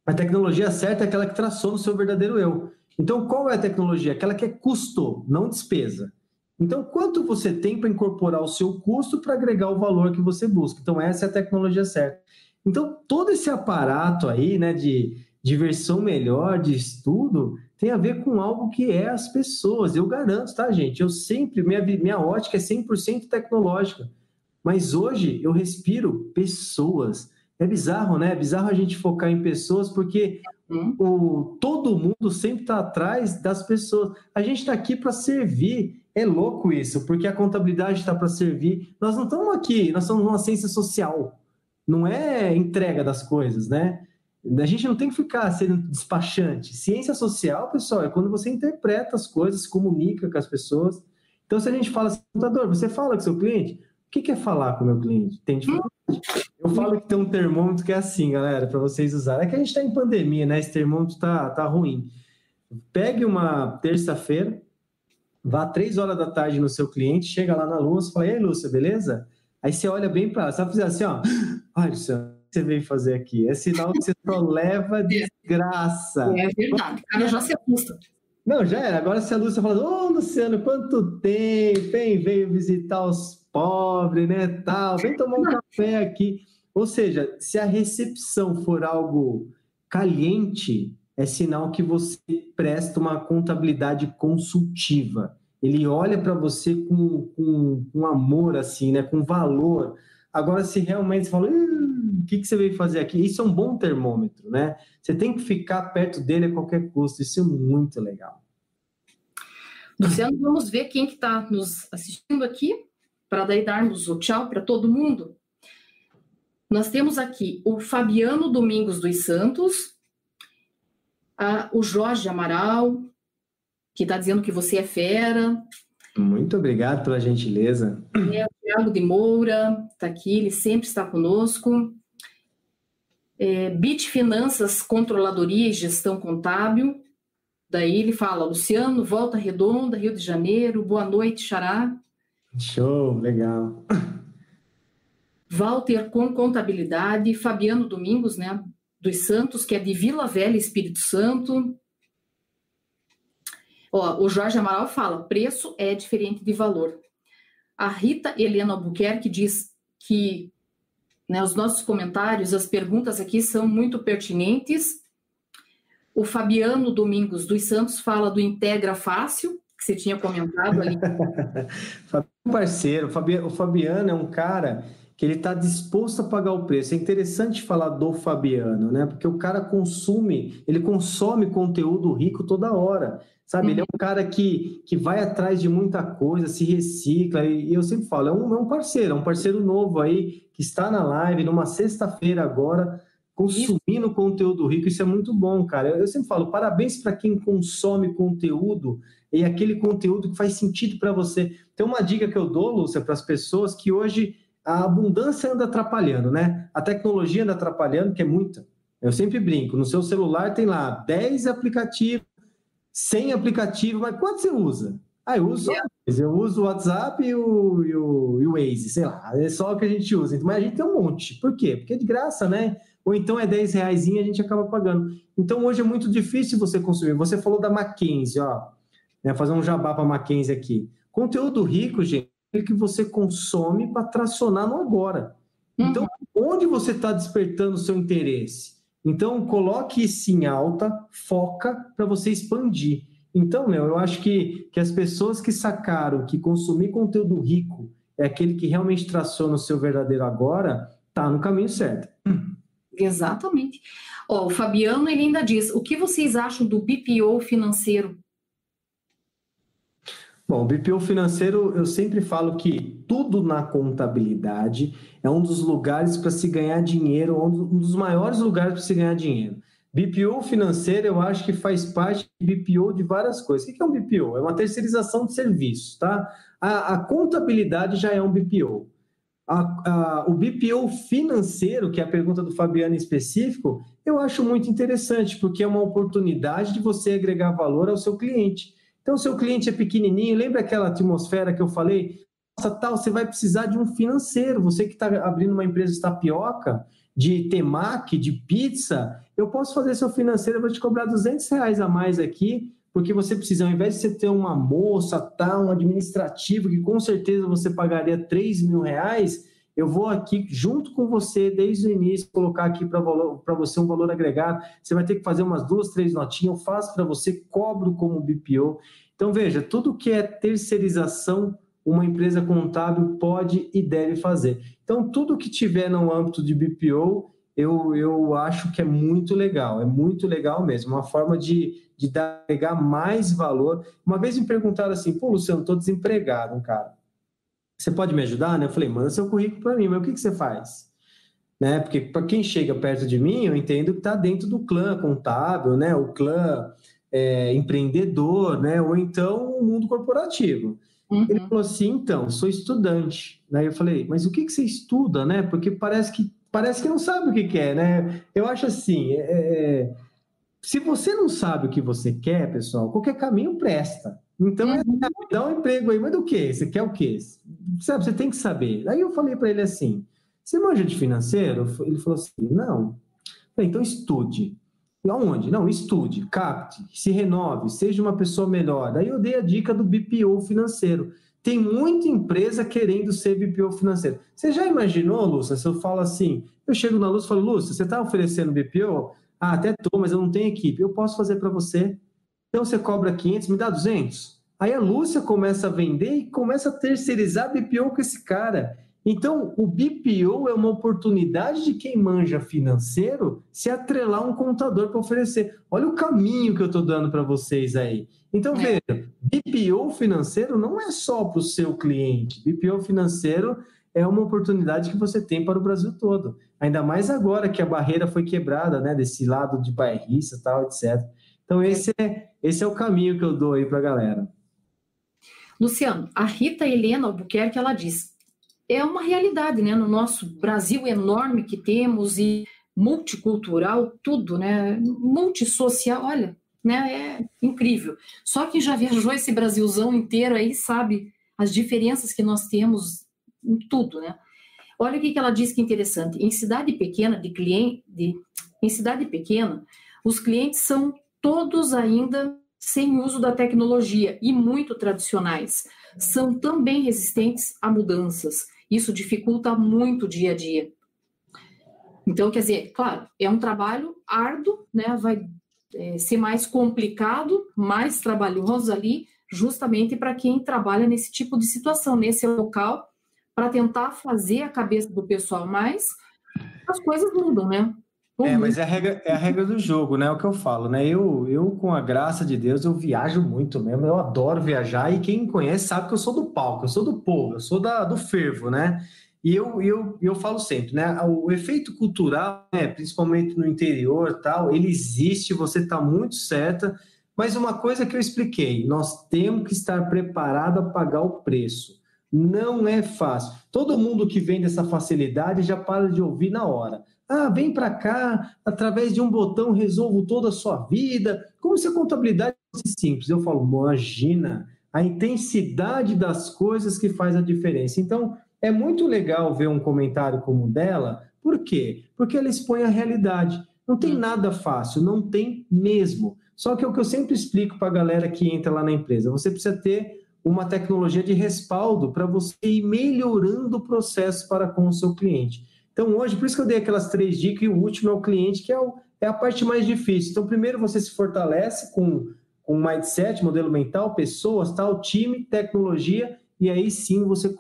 a tecnologia certa é aquela que traçou no seu verdadeiro eu. Então, qual é a tecnologia? Aquela que é custo, não despesa. Então, quanto você tem para incorporar o seu custo para agregar o valor que você busca? Então, essa é a tecnologia certa. Então, todo esse aparato aí, né, de diversão melhor, de estudo, tem a ver com algo que é as pessoas. Eu garanto, tá, gente? Eu sempre, minha, minha ótica é 100% tecnológica. Mas hoje eu respiro pessoas. É bizarro, né? É bizarro a gente focar em pessoas porque uhum. o, todo mundo sempre está atrás das pessoas. A gente está aqui para servir. É louco isso, porque a contabilidade está para servir. Nós não estamos aqui, nós estamos numa ciência social. Não é entrega das coisas, né? A gente não tem que ficar sendo despachante. Ciência social, pessoal, é quando você interpreta as coisas, se comunica com as pessoas. Então, se a gente fala assim, contador, você fala com seu cliente, o que é falar com o meu cliente? Tem dificuldade. Eu falo que tem um termômetro que é assim, galera, para vocês usarem. É que a gente está em pandemia, né? Esse termômetro tá, tá ruim. Pegue uma terça-feira, vá três horas da tarde no seu cliente, chega lá na Lúcia e fala, ei, Lúcia, beleza? Aí você olha bem para ela, sabe fazer assim, ó. Olha, Luciano, o que você veio fazer aqui? É sinal que você só leva desgraça. É verdade, o cara já se assusta. Não, já era. Agora se a Lúcia fala, ô, oh, Luciano, quanto tempo, hein? Veio visitar os pobres, né, tal. Vem tomar um café aqui. Ou seja, se a recepção for algo caliente, é sinal que você presta uma contabilidade consultiva ele olha para você com, com, com, amor, assim, né? Com valor. Agora, se realmente você fala, o que, que você veio fazer aqui? Isso é um bom termômetro, né? Você tem que ficar perto dele a qualquer custo. Isso é muito legal. Luciano, vamos ver quem que está nos assistindo aqui, para daí darmos o tchau para todo mundo. Nós temos aqui o Fabiano Domingos dos Santos, a, o Jorge Amaral, que está dizendo que você é fera. Muito obrigado pela gentileza. É, o Thiago de Moura está aqui, ele sempre está conosco. É, Bit Finanças, Controladoria e Gestão Contábil. Daí ele fala, Luciano, Volta Redonda, Rio de Janeiro, boa noite, Xará. Show, legal. Walter com Contabilidade, Fabiano Domingos, né, dos Santos, que é de Vila Velha, Espírito Santo. Ó, o Jorge Amaral fala: preço é diferente de valor. A Rita Helena Albuquerque diz que né, os nossos comentários, as perguntas aqui são muito pertinentes. O Fabiano Domingos dos Santos fala do Integra Fácil, que você tinha comentado ali. parceiro, o Fabiano é um cara que ele está disposto a pagar o preço. É interessante falar do Fabiano, né? Porque o cara consome, ele consome conteúdo rico toda hora, sabe? Uhum. Ele é um uhum. cara que, que vai atrás de muita coisa, se recicla, e, eu sempre falo, é um, é um parceiro, é um parceiro novo aí, que está na live numa sexta-feira agora, consumindo isso. conteúdo rico, isso é muito bom, cara. Eu, eu sempre falo, parabéns para quem consome conteúdo e aquele conteúdo que faz sentido para você. Tem uma dica que eu dou, Lúcia, para as pessoas que hoje a abundância anda atrapalhando, né? A tecnologia anda atrapalhando, que é muita. Eu sempre brinco, no seu celular tem lá 10 aplicativos, 100 aplicativos, mas quanto você usa? Ah, eu uso, eu uso o WhatsApp e o, e, o, e o Waze, sei lá, é só o que a gente usa. Mas a gente tem um monte. Por quê? Porque é de graça, né? Ou então é 10 reais e a gente acaba pagando. Então hoje é muito difícil você consumir. Você falou da Mackenzie, ó. Né, fazer um jabá para Mackenzie aqui. Conteúdo rico, gente, que você consome para tracionar no agora. Então, uhum. onde você está despertando o seu interesse? Então, coloque isso em alta, foca para você expandir. Então, meu, eu acho que, que as pessoas que sacaram que consumir conteúdo rico é aquele que realmente traciona o seu verdadeiro agora, tá no caminho certo. Exatamente. Ó, o Fabiano ele ainda diz: o que vocês acham do BPO financeiro? Bom, BPO financeiro, eu sempre falo que tudo na contabilidade é um dos lugares para se ganhar dinheiro, um dos maiores lugares para se ganhar dinheiro. BPO financeiro, eu acho que faz parte de BPO de várias coisas. O que é um BPO? É uma terceirização de serviços, tá? A, a contabilidade já é um BPO. A, a, o BPO financeiro, que é a pergunta do Fabiano em específico, eu acho muito interessante, porque é uma oportunidade de você agregar valor ao seu cliente. Então, seu cliente é pequenininho, lembra aquela atmosfera que eu falei? Nossa, tal, você vai precisar de um financeiro. Você que está abrindo uma empresa de tapioca, de temaki, de pizza, eu posso fazer seu financeiro, eu vou te cobrar 200 reais a mais aqui, porque você precisa, ao invés de você ter uma moça, tá, um administrativo, que com certeza você pagaria 3 mil reais, eu vou aqui junto com você desde o início colocar aqui para você um valor agregado. Você vai ter que fazer umas duas, três notinhas. Eu faço para você, cobro como BPO. Então veja, tudo que é terceirização, uma empresa contábil pode e deve fazer. Então tudo que tiver no âmbito de BPO, eu, eu acho que é muito legal. É muito legal mesmo. Uma forma de, de dar, pegar mais valor. Uma vez me perguntaram assim, pô, Luciano, estou desempregado, cara você pode me ajudar? Né? Eu falei, manda seu currículo para mim, mas o que, que você faz? Né? Porque para quem chega perto de mim, eu entendo que está dentro do clã contábil, né? o clã é, empreendedor, né? ou então o mundo corporativo. Uhum. Ele falou assim, então, sou estudante. Daí eu falei, mas o que, que você estuda, né? Porque parece que parece que não sabe o que quer, né? Eu acho assim, é, é, se você não sabe o que você quer, pessoal, qualquer caminho presta. Então, é, uhum. dá um emprego aí, mas do quê? Você quer o quê? Sabe, você tem que saber. Aí eu falei para ele assim: você manja de financeiro? Ele falou assim: não. Falei, então estude. E aonde? Não, estude, capte, se renove, seja uma pessoa melhor. Daí eu dei a dica do BPO financeiro. Tem muita empresa querendo ser BPO financeiro. Você já imaginou, Lúcia, se eu falo assim, eu chego na Lúcia e falo, Lúcia, você está oferecendo BPO? Ah, até tô, mas eu não tenho equipe. Eu posso fazer para você. Então você cobra 500, me dá 200. Aí a Lúcia começa a vender e começa a terceirizar BPO com esse cara. Então, o BPO é uma oportunidade de quem manja financeiro se atrelar um contador para oferecer. Olha o caminho que eu estou dando para vocês aí. Então, é. veja, BPO financeiro não é só para o seu cliente. BPO financeiro é uma oportunidade que você tem para o Brasil todo. Ainda mais agora que a barreira foi quebrada, né, desse lado de bairrista, tal, etc. Então, esse é, esse é o caminho que eu dou aí para a galera. Luciano, a Rita Helena Albuquerque, ela diz, é uma realidade, né, no nosso Brasil enorme que temos e multicultural, tudo, né, multissocial, olha, né, é incrível. Só quem já viajou esse Brasilzão inteiro aí sabe as diferenças que nós temos em tudo, né. Olha o que, que ela diz que é interessante. Em cidade pequena de cliente, de, em cidade pequena, os clientes são todos ainda sem uso da tecnologia e muito tradicionais. São também resistentes a mudanças. Isso dificulta muito o dia a dia. Então, quer dizer, claro, é um trabalho árduo, né? Vai é, ser mais complicado, mais trabalhoso ali, justamente para quem trabalha nesse tipo de situação, nesse local, para tentar fazer a cabeça do pessoal mais. As coisas mudam, né? Uhum. É, mas é a, regra, é a regra do jogo, né? É o que eu falo, né? Eu, eu, com a graça de Deus, eu viajo muito mesmo. Eu adoro viajar e quem me conhece sabe que eu sou do palco, eu sou do povo, eu sou da, do fervo, né? E eu, eu, eu falo sempre, né? O efeito cultural, né, principalmente no interior tal, ele existe, você está muito certa. Mas uma coisa que eu expliquei, nós temos que estar preparado a pagar o preço. Não é fácil. Todo mundo que vem dessa facilidade já para de ouvir na hora. Ah, vem para cá, através de um botão resolvo toda a sua vida. Como se a contabilidade fosse simples. Eu falo, imagina a intensidade das coisas que faz a diferença. Então, é muito legal ver um comentário como o dela. Por quê? Porque ela expõe a realidade. Não tem hum. nada fácil, não tem mesmo. Só que é o que eu sempre explico para a galera que entra lá na empresa. Você precisa ter uma tecnologia de respaldo para você ir melhorando o processo para com o seu cliente. Então, hoje, por isso que eu dei aquelas três dicas e o último é o cliente, que é, o, é a parte mais difícil. Então, primeiro você se fortalece com, com mindset, modelo mental, pessoas, tal, time, tecnologia, e aí sim você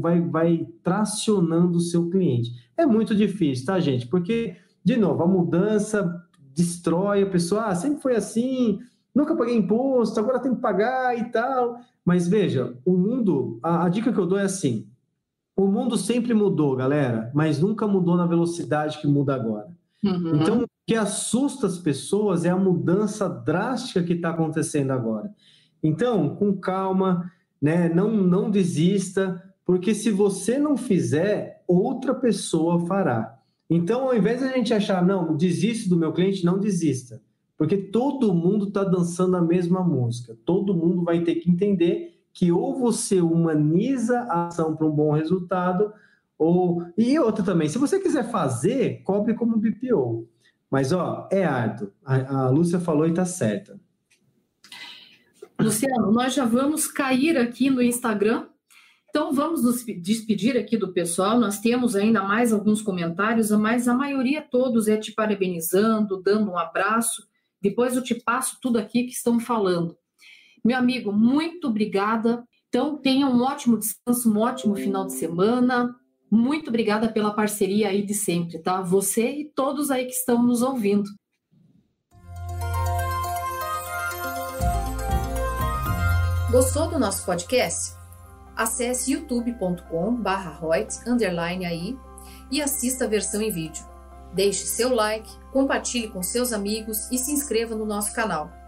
vai, vai tracionando o seu cliente. É muito difícil, tá, gente? Porque, de novo, a mudança destrói a pessoa, ah, sempre foi assim, nunca paguei imposto, agora tem que pagar e tal. Mas veja, o mundo, a, a dica que eu dou é assim: o mundo sempre mudou, galera, mas nunca mudou na velocidade que muda agora. Uhum. Então, o que assusta as pessoas é a mudança drástica que está acontecendo agora. Então, com calma, né? Não, não desista, porque se você não fizer, outra pessoa fará. Então, ao invés de a gente achar, não, desiste do meu cliente, não desista. Porque todo mundo está dançando a mesma música. Todo mundo vai ter que entender que ou você humaniza a ação para um bom resultado, ou. E outra também, se você quiser fazer, cobre como BPO. Mas, ó, é árduo. A, a Lúcia falou e está certa. Luciano, nós já vamos cair aqui no Instagram então vamos nos despedir aqui do pessoal. Nós temos ainda mais alguns comentários, mas a maioria todos é te parabenizando, dando um abraço. Depois eu te passo tudo aqui que estão falando. Meu amigo, muito obrigada. Então tenha um ótimo descanso, um ótimo final de semana. Muito obrigada pela parceria aí de sempre, tá? Você e todos aí que estão nos ouvindo. Gostou do nosso podcast? acesse youtube.com/royts_aí e assista a versão em vídeo. Deixe seu like, compartilhe com seus amigos e se inscreva no nosso canal.